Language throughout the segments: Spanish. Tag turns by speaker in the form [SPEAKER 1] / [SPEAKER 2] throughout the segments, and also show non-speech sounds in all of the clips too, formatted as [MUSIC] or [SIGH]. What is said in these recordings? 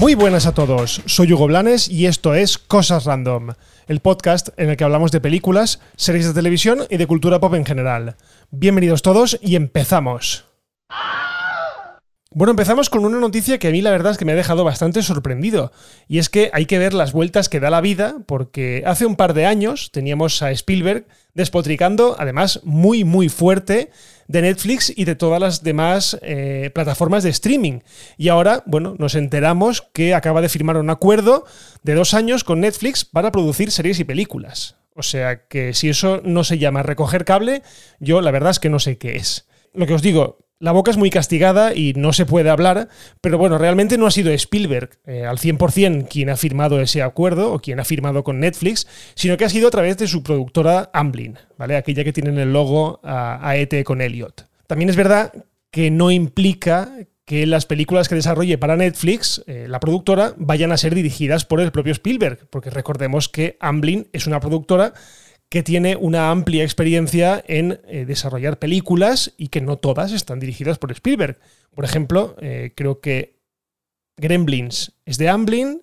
[SPEAKER 1] Muy buenas a todos, soy Hugo Blanes y esto es Cosas Random, el podcast en el que hablamos de películas, series de televisión y de cultura pop en general. Bienvenidos todos y empezamos. Bueno, empezamos con una noticia que a mí la verdad es que me ha dejado bastante sorprendido. Y es que hay que ver las vueltas que da la vida, porque hace un par de años teníamos a Spielberg despotricando, además muy, muy fuerte, de Netflix y de todas las demás eh, plataformas de streaming. Y ahora, bueno, nos enteramos que acaba de firmar un acuerdo de dos años con Netflix para producir series y películas. O sea que si eso no se llama recoger cable, yo la verdad es que no sé qué es. Lo que os digo, la boca es muy castigada y no se puede hablar, pero bueno, realmente no ha sido Spielberg eh, al 100% quien ha firmado ese acuerdo o quien ha firmado con Netflix, sino que ha sido a través de su productora Amblin, ¿vale? Aquella que tiene en el logo a, ET con Elliot. También es verdad que no implica que las películas que desarrolle para Netflix, eh, la productora, vayan a ser dirigidas por el propio Spielberg, porque recordemos que Amblin es una productora que tiene una amplia experiencia en eh, desarrollar películas y que no todas están dirigidas por Spielberg. Por ejemplo, eh, creo que Gremlins es de Amblin,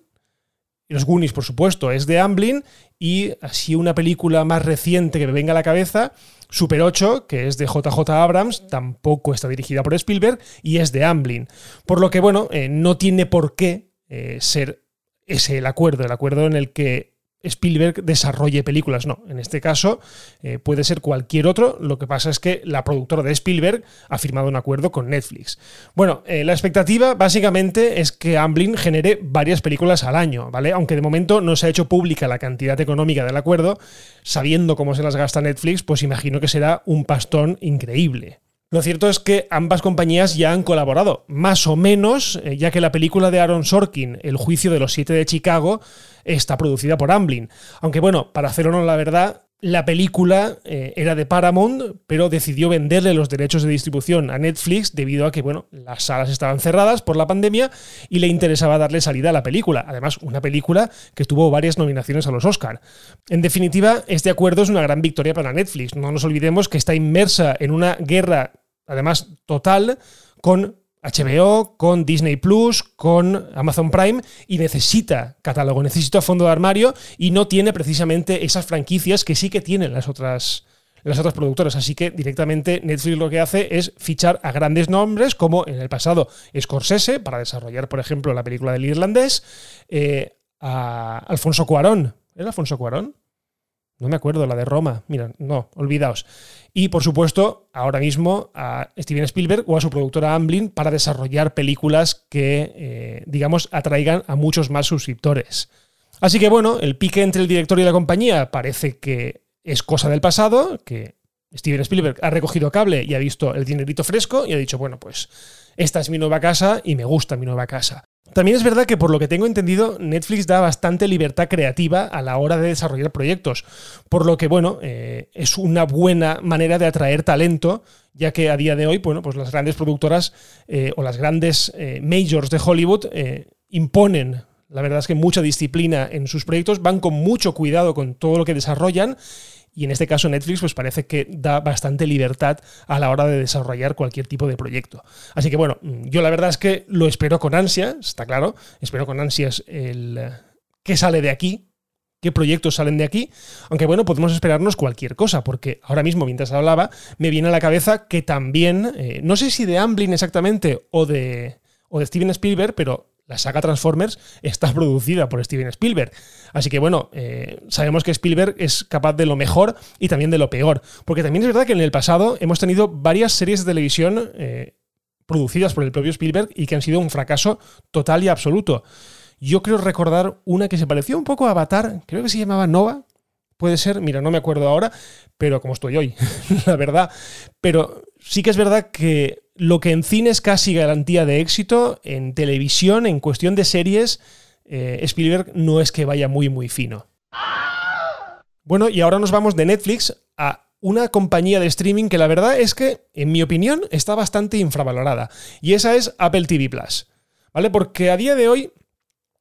[SPEAKER 1] y los Goonies, por supuesto, es de Amblin, y así una película más reciente que me venga a la cabeza, Super 8, que es de JJ Abrams, tampoco está dirigida por Spielberg y es de Amblin. Por lo que, bueno, eh, no tiene por qué ser ese el acuerdo, el acuerdo en el que Spielberg desarrolle películas. No, en este caso eh, puede ser cualquier otro. Lo que pasa es que la productora de Spielberg ha firmado un acuerdo con Netflix. Bueno, eh, la expectativa básicamente es que Amblin genere varias películas al año, ¿vale? Aunque de momento no se ha hecho pública la cantidad económica del acuerdo, sabiendo cómo se las gasta Netflix, pues imagino que será un pastón increíble. Lo cierto es que ambas compañías ya han colaborado, más o menos, eh, ya que la película de Aaron Sorkin, El juicio de los siete de Chicago, está producida por Amblin. Aunque bueno, para hacer honor la verdad, la película eh, era de Paramount, pero decidió venderle los derechos de distribución a Netflix debido a que, bueno, las salas estaban cerradas por la pandemia y le interesaba darle salida a la película. Además, una película que tuvo varias nominaciones a los Oscar. En definitiva, este acuerdo es una gran victoria para Netflix. No nos olvidemos que está inmersa en una guerra además total, con HBO, con Disney Plus, con Amazon Prime y necesita catálogo, necesita fondo de armario y no tiene precisamente esas franquicias que sí que tienen las otras, las otras productoras. Así que directamente Netflix lo que hace es fichar a grandes nombres como en el pasado Scorsese para desarrollar, por ejemplo, la película del irlandés, eh, a Alfonso Cuarón. ¿Era Alfonso Cuarón? No me acuerdo, la de Roma. Mira, no, olvidaos. Y por supuesto, ahora mismo a Steven Spielberg o a su productora Amblin para desarrollar películas que, eh, digamos, atraigan a muchos más suscriptores. Así que bueno, el pique entre el director y la compañía parece que es cosa del pasado, que Steven Spielberg ha recogido cable y ha visto el dinerito fresco y ha dicho, bueno, pues esta es mi nueva casa y me gusta mi nueva casa. También es verdad que por lo que tengo entendido, Netflix da bastante libertad creativa a la hora de desarrollar proyectos, por lo que, bueno, eh, es una buena manera de atraer talento, ya que a día de hoy, bueno, pues las grandes productoras eh, o las grandes eh, majors de Hollywood imponen la verdad es que mucha disciplina en sus proyectos, van con mucho cuidado con todo lo que desarrollan y en este caso Netflix pues parece que da bastante libertad a la hora de desarrollar cualquier tipo de proyecto. Así que bueno, yo la verdad es que lo espero con ansia, está claro, espero con ansias el eh, qué sale de aquí, qué proyectos salen de aquí, aunque bueno, podemos esperarnos cualquier cosa, porque ahora mismo mientras hablaba me viene a la cabeza que también, eh, no sé si de Amblin exactamente o de, o de Steven Spielberg, pero la saga Transformers está [LAUGHS] producida por Steven Spielberg. Así que bueno, eh, sabemos que Spielberg es capaz de lo mejor y también de lo peor. Porque también es verdad que en el pasado hemos tenido varias series de televisión eh, producidas por el propio Spielberg y que han sido un fracaso total y absoluto. Yo creo recordar una que se pareció un poco a Avatar, creo que se llamaba Nova. Puede ser, mira, no me acuerdo ahora, pero como estoy hoy, [LAUGHS] la verdad. Pero sí que es verdad que lo que en cine es casi garantía de éxito, en televisión, en cuestión de series, eh, Spielberg no es que vaya muy, muy fino. Bueno, y ahora nos vamos de Netflix a una compañía de streaming que la verdad es que, en mi opinión, está bastante infravalorada. Y esa es Apple TV Plus. ¿Vale? Porque a día de hoy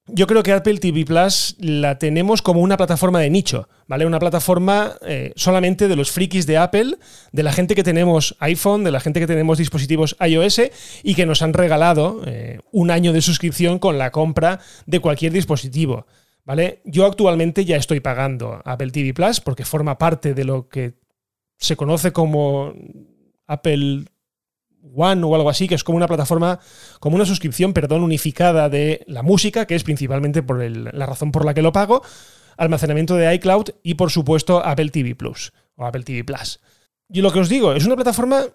[SPEAKER 1] yo creo que Apple TV Plus la tenemos como una plataforma de nicho, ¿vale? Una plataforma eh, solamente de los frikis de Apple, de la gente que tenemos iPhone, de la gente que tenemos dispositivos iOS y que nos han regalado eh, un año de suscripción con la compra de cualquier dispositivo, ¿vale? Yo actualmente ya estoy pagando Apple TV Plus porque forma parte de lo que se conoce como Apple One o algo así, que es como una plataforma, como una suscripción, perdón, unificada de la música, que es principalmente por la razón por la que lo pago, almacenamiento de iCloud y, por supuesto, Apple TV Plus o Apple TV Plus. Y lo que os digo, es una plataforma,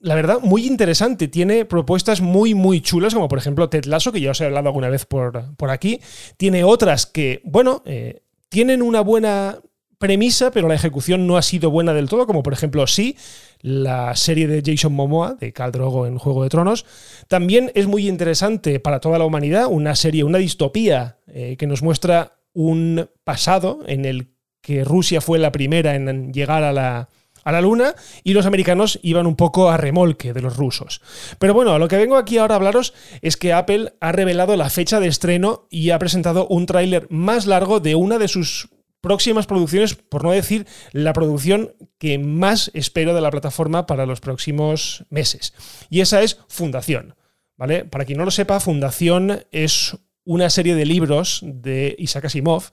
[SPEAKER 1] la verdad, muy interesante. Tiene propuestas muy, muy chulas, como por ejemplo Ted Lasso, que ya os he hablado alguna vez por, por aquí. Tiene otras que, bueno, eh, tienen una buena premisa, pero la ejecución no ha sido buena del todo, como por ejemplo sí, la serie de Jason Momoa, de Khal Drogo en Juego de Tronos. También es muy interesante para toda la humanidad, una serie, una distopía eh, que nos muestra un pasado en el que Rusia fue la primera en llegar a la, a la Luna y los americanos iban un poco a remolque de los rusos. Pero bueno, lo que vengo aquí ahora a hablaros es que Apple ha revelado la fecha de estreno y ha presentado un tráiler más largo de una de sus próximas producciones, por no decir la producción que más espero de la plataforma para los próximos meses. Y esa es Fundación. ¿vale? Para quien no lo sepa, Fundación es una serie de libros de Isaac Asimov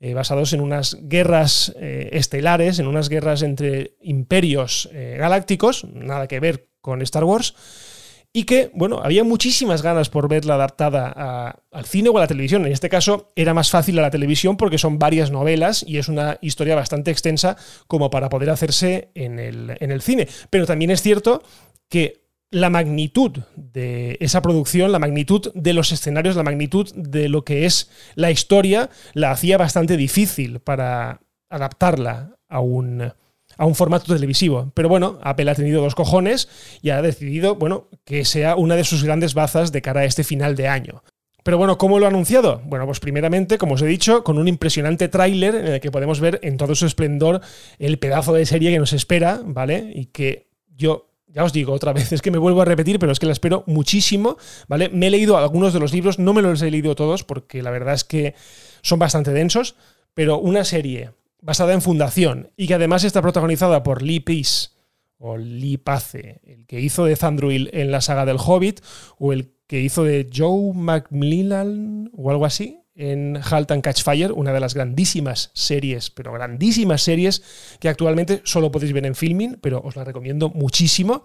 [SPEAKER 1] eh, basados en unas guerras eh, estelares, en unas guerras entre imperios eh, galácticos, nada que ver con Star Wars y que, bueno, había muchísimas ganas por verla adaptada al cine o a la televisión. En este caso era más fácil a la televisión porque son varias novelas y es una historia bastante extensa como para poder hacerse en el, en el cine. Pero también es cierto que la magnitud de esa producción, la magnitud de los escenarios, la magnitud de lo que es la historia, la hacía bastante difícil para adaptarla a un, a un formato televisivo. Pero bueno, Apple ha tenido dos cojones y ha decidido, bueno, que sea una de sus grandes bazas de cara a este final de año. Pero bueno, ¿cómo lo ha anunciado? Bueno, pues primeramente, como os he dicho, con un impresionante tráiler en el que podemos ver en todo su esplendor el pedazo de serie que nos espera, ¿vale? Y que yo ya os digo otra vez, [LAUGHS] es que me vuelvo a repetir, pero es que la espero muchísimo, ¿vale? Me he leído algunos de los libros, no me los he leído todos porque la verdad es que son bastante densos, pero una serie basada en Fundación y que además está protagonizada por Lee Peace o Lee Pace, el que hizo de Thandruil en la saga del Hobbit o el que hizo de Joe McMillan o algo así en Halt and Catch Fire, una de las grandísimas series, pero grandísimas series que actualmente solo podéis ver en filming, pero os la recomiendo muchísimo.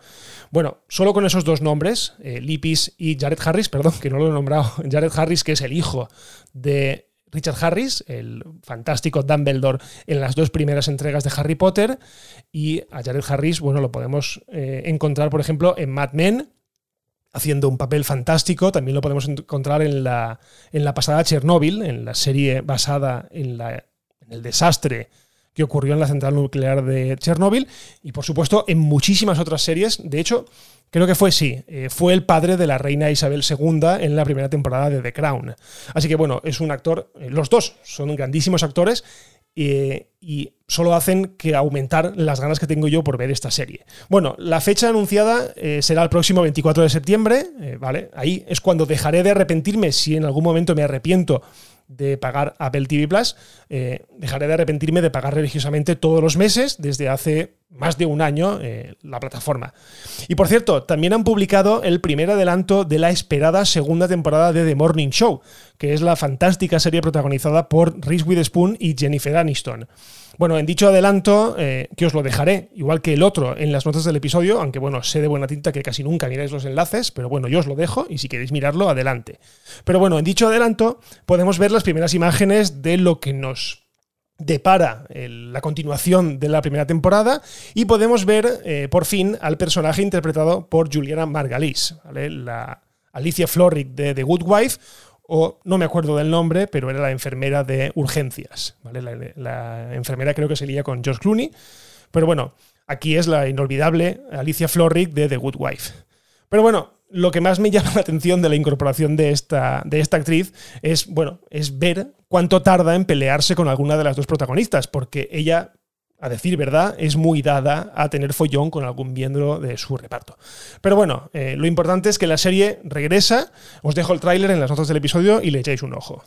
[SPEAKER 1] Bueno, solo con esos dos nombres, eh, Peace y Jared Harris, [LAUGHS] perdón, que no lo he nombrado, Jared Harris, que es el hijo de Richard Harris, el fantástico Dumbledore en las dos primeras entregas de Harry Potter, y a Jared Harris, bueno, lo podemos eh, encontrar, por ejemplo, en Mad Men, haciendo un papel fantástico, también lo podemos encontrar en la, en la pasada Chernobyl, en la serie basada en, la, en el desastre que ocurrió en la central nuclear de Chernobyl y por supuesto en muchísimas otras series. De hecho, creo que fue sí, eh, fue el padre de la reina Isabel II en la primera temporada de The Crown. Así que bueno, es un actor, eh, los dos son grandísimos actores eh, y solo hacen que aumentar las ganas que tengo yo por ver esta serie. Bueno, la fecha anunciada será el próximo 24 de septiembre, ¿vale? Ahí es cuando dejaré de arrepentirme si en algún momento me arrepiento de pagar Apple TV Plus, eh, dejaré de arrepentirme de pagar religiosamente todos los meses desde hace más de un año eh, la plataforma. Y por cierto, también han publicado el primer adelanto de la esperada segunda temporada de The Morning Show, que es la fantástica serie protagonizada por Reese Witherspoon y Jennifer Aniston. Bueno, en dicho adelanto, eh, que os lo dejaré, igual que el otro, en las notas del episodio, aunque bueno, sé de buena tinta que casi nunca miráis los enlaces, pero bueno, yo os lo dejo y si queréis mirarlo, adelante. Pero bueno, en dicho adelanto podemos ver las primeras imágenes de lo que nos depara la continuación de la primera temporada y podemos ver eh, por fin al personaje interpretado por Juliana Margalis, la Alicia Florrick de The Good Wife, o no me acuerdo del nombre, pero era la enfermera de urgencias. ¿vale? La, enfermera creo que se con George Clooney. Pero bueno, aquí es la inolvidable Alicia Florrick de The Good Wife. Pero bueno, lo que más me [LAUGHS] llama la atención de la incorporación de esta, de esta actriz es, bueno, es ver cuánto tarda en pelearse con alguna de las dos protagonistas, porque ella a decir verdad, es muy dada a tener follón con algún miembro de su reparto. Pero bueno, eh, lo importante es que la serie regresa. Os dejo el tráiler en las notas del episodio y le echáis un ojo.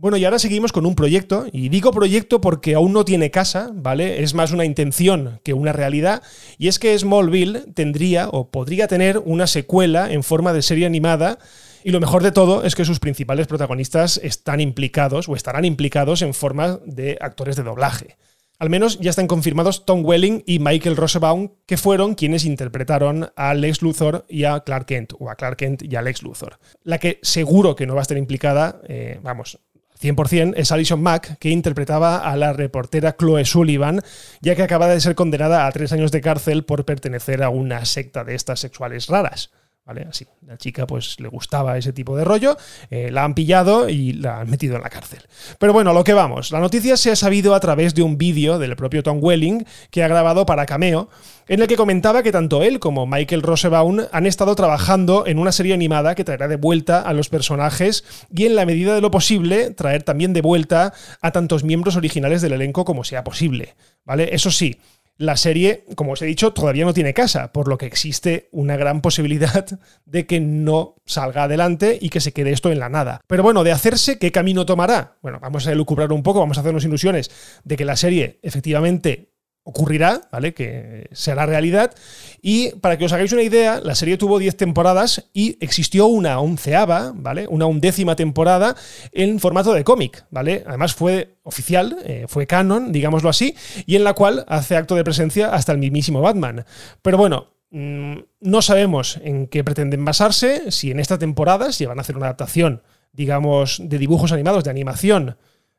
[SPEAKER 1] Bueno, y ahora seguimos con un proyecto, y digo proyecto porque aún no tiene casa, ¿vale? Es más una intención que una realidad, y es que Smallville tendría o podría tener una secuela en forma de serie animada, y lo mejor de todo es que sus principales protagonistas están implicados o estarán implicados en forma de actores de doblaje. Al menos ya están confirmados Tom Welling y Michael Rosebaum, que fueron quienes interpretaron a Lex Luthor y a Clark Kent, o a Clark Kent y a Lex Luthor. La que seguro que no va a estar implicada, eh, vamos, 100% es Alison Mack, que interpretaba a la reportera Chloe Sullivan, ya que acaba de ser condenada a tres años de cárcel por pertenecer a una secta de estas sexuales raras. ¿Vale? Así, la chica pues le gustaba ese tipo de rollo, eh, la han pillado y la han metido en la cárcel. Pero bueno, lo que vamos, la noticia se ha sabido a través de un vídeo del propio Tom Welling que ha grabado para Cameo, en el que comentaba que tanto él como Michael Rosebaum han estado trabajando en una serie animada que traerá de vuelta a los personajes y en la medida de lo posible traer también de vuelta a tantos miembros originales del elenco como sea posible. ¿Vale? Eso sí, la serie, como os he dicho, todavía no tiene casa, por lo que existe una gran posibilidad [LAUGHS] de que no salga adelante y que se quede esto en la nada. Pero bueno, de hacerse, ¿qué camino tomará? Bueno, vamos a elucubrar un poco, vamos a hacernos ilusiones de que la serie efectivamente ocurrirá, ¿vale? Que será realidad. Y para que os hagáis una idea, la serie tuvo 10 temporadas y existió una onceava, ¿vale? Una undécima temporada en formato de cómic, ¿vale? Además fue oficial, eh, fue canon, digámoslo así, y en la cual hace acto de presencia hasta el mismísimo Batman. Pero bueno, mm, no sabemos en qué pretenden basarse, si en esta temporada, si van a hacer una adaptación, digamos, de dibujos animados, de animación,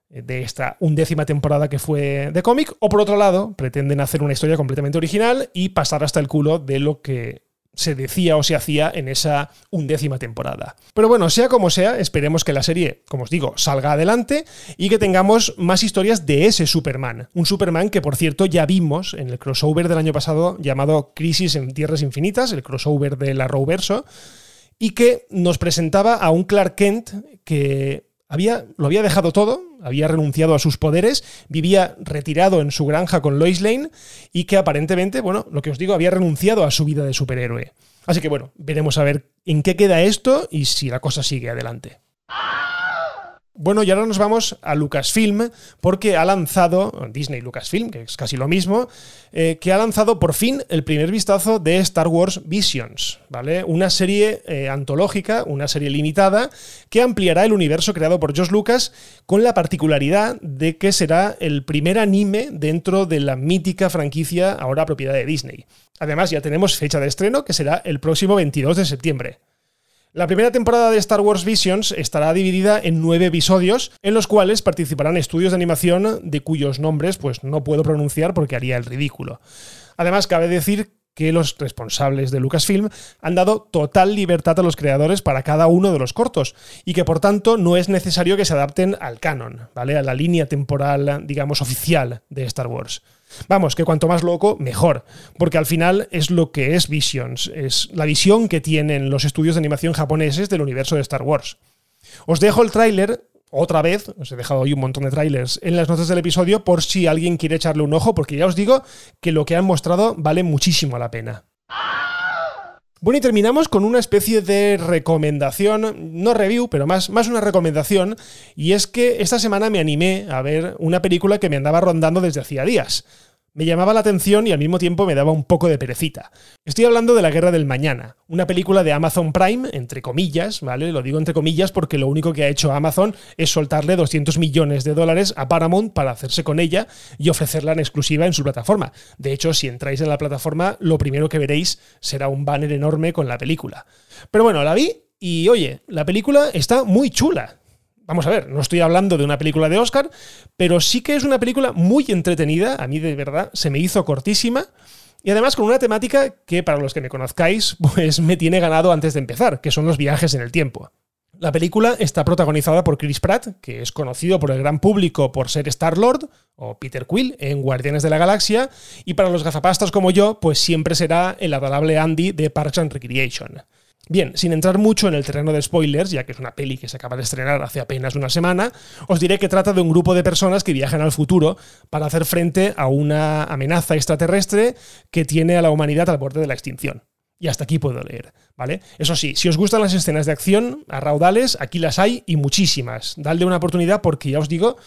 [SPEAKER 1] de esta undécima temporada que fue de cómic, o por otro lado, pretenden hacer una historia completamente original y pasar hasta el culo de lo que se decía o se hacía en esa undécima temporada. Pero bueno, sea como sea, esperemos que la serie, como os digo, salga adelante y que tengamos más historias de ese Superman. Un Superman que, por cierto, ya vimos en el crossover del año pasado llamado Crisis en Tierras Infinitas, el crossover de la Arrowverso, y que nos presentaba a un Clark Kent que había, lo había dejado todo, había renunciado a sus poderes, vivía retirado en su granja con Lois Lane y que aparentemente, bueno, lo que os digo, había renunciado a su vida de superhéroe. Así que bueno, veremos a ver en qué queda esto y si la cosa sigue adelante. Bueno, y ahora nos vamos a Lucasfilm, porque ha lanzado, Disney Lucasfilm, que es casi lo mismo, eh, que ha lanzado por fin el primer vistazo de Star Wars Visions, ¿vale? Una serie eh, antológica, una serie limitada, que ampliará el universo creado por George Lucas, con la particularidad de que será el primer anime dentro de la mítica franquicia ahora propiedad de Disney. Además, ya tenemos fecha de estreno, que será el próximo 22 de septiembre. La primera temporada de Star Wars Visions estará dividida en nueve episodios, en los cuales participarán estudios de animación de cuyos nombres pues, no puedo pronunciar porque haría el ridículo. Además, cabe decir que los responsables de Lucasfilm han dado total libertad a los creadores para cada uno de los cortos y que por tanto no es necesario que se adapten al canon, ¿vale? A la línea temporal, digamos, oficial de Star Wars. Vamos, que cuanto más loco, mejor, porque al final es lo que es Visions, es la visión que tienen los estudios de animación japoneses del universo de Star Wars. Os dejo el tráiler otra vez, os he dejado hoy un montón de trailers en las notas del episodio por si alguien quiere echarle un ojo, porque ya os digo que lo que han mostrado vale muchísimo la pena. Bueno, y terminamos con una especie de recomendación, no review, pero más, más una recomendación, y es que esta semana me animé a ver una película que me andaba rondando desde hacía días me llamaba la atención y al mismo tiempo me daba un poco de perecita. Estoy hablando de La Guerra del Mañana, una película de Amazon Prime, entre comillas, ¿vale? Lo digo entre comillas porque lo único que ha hecho Amazon es soltarle 200 millones de dólares a Paramount para hacerse con ella y ofrecerla en exclusiva en su plataforma. De hecho, si entráis en la plataforma, lo primero que veréis será un banner enorme con la película. Pero bueno, la vi y oye, la película está muy chula. Vamos a ver, no estoy hablando de una película de Oscar, pero sí que es una película muy entretenida, a mí de verdad se me hizo cortísima. Y además con una temática que para los que me conozcáis, [LAUGHS] pues me tiene ganado antes de empezar, que son los viajes en el tiempo. La película está protagonizada por Chris Pratt, que es conocido por el gran público por ser Star-Lord, o Peter Quill en Guardianes de la Galaxia, y para los gafapastas como yo, pues siempre será el adorable Andy de Parks and Recreation. Bien, sin entrar mucho en el terreno de spoilers, ya que es una peli que se acaba de estrenar hace apenas una semana, os diré que trata de un grupo de personas que viajan al futuro para hacer frente a una amenaza extraterrestre que tiene a la humanidad al borde de la extinción. Y hasta aquí puedo leer, ¿vale? Eso sí, si os gustan las escenas de acción a raudales, aquí las hay y muchísimas. Dadle una oportunidad porque ya os digo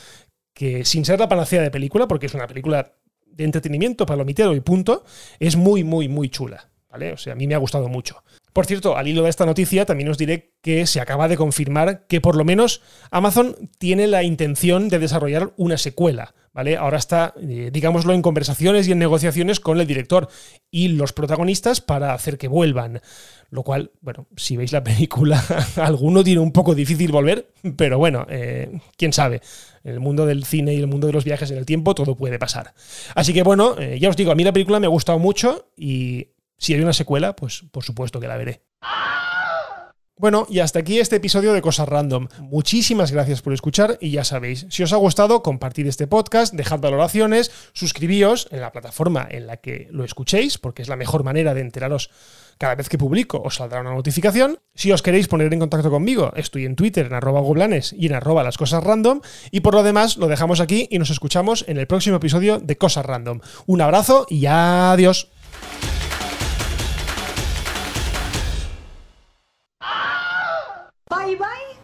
[SPEAKER 1] que sin ser la panacea de película, porque es una película de entretenimiento, palomitero y punto, es muy, muy, muy chula, ¿vale? O sea, a mí me ha gustado mucho. Por cierto, al hilo de esta noticia también os diré que se acaba de confirmar que por lo menos Amazon tiene la intención de desarrollar una secuela, ¿vale? Ahora está, eh, digámoslo, en conversaciones y en negociaciones con el director y los protagonistas para hacer que vuelvan. Lo cual, bueno, si veis la película, [LAUGHS] alguno tiene un poco difícil volver, pero bueno, eh, quién sabe. En el mundo del cine y el mundo de los viajes en el tiempo todo puede pasar. Así que bueno, eh, ya os digo, a mí la película me ha gustado mucho y si hay una secuela, pues por supuesto que la veré. Bueno, y hasta aquí este episodio de Cosas Random. Muchísimas gracias por escuchar y ya sabéis, si os ha gustado, compartid este podcast, dejad valoraciones, suscribíos en la plataforma en la que lo escuchéis, porque es la mejor manera de enteraros cada vez que publico, os saldrá una notificación. Si os queréis poner en contacto conmigo, estoy en Twitter en arroba goblanes y en arroba las cosas random. Y por lo demás, lo dejamos aquí y nos escuchamos en el próximo episodio de Cosas Random. Un abrazo y adiós.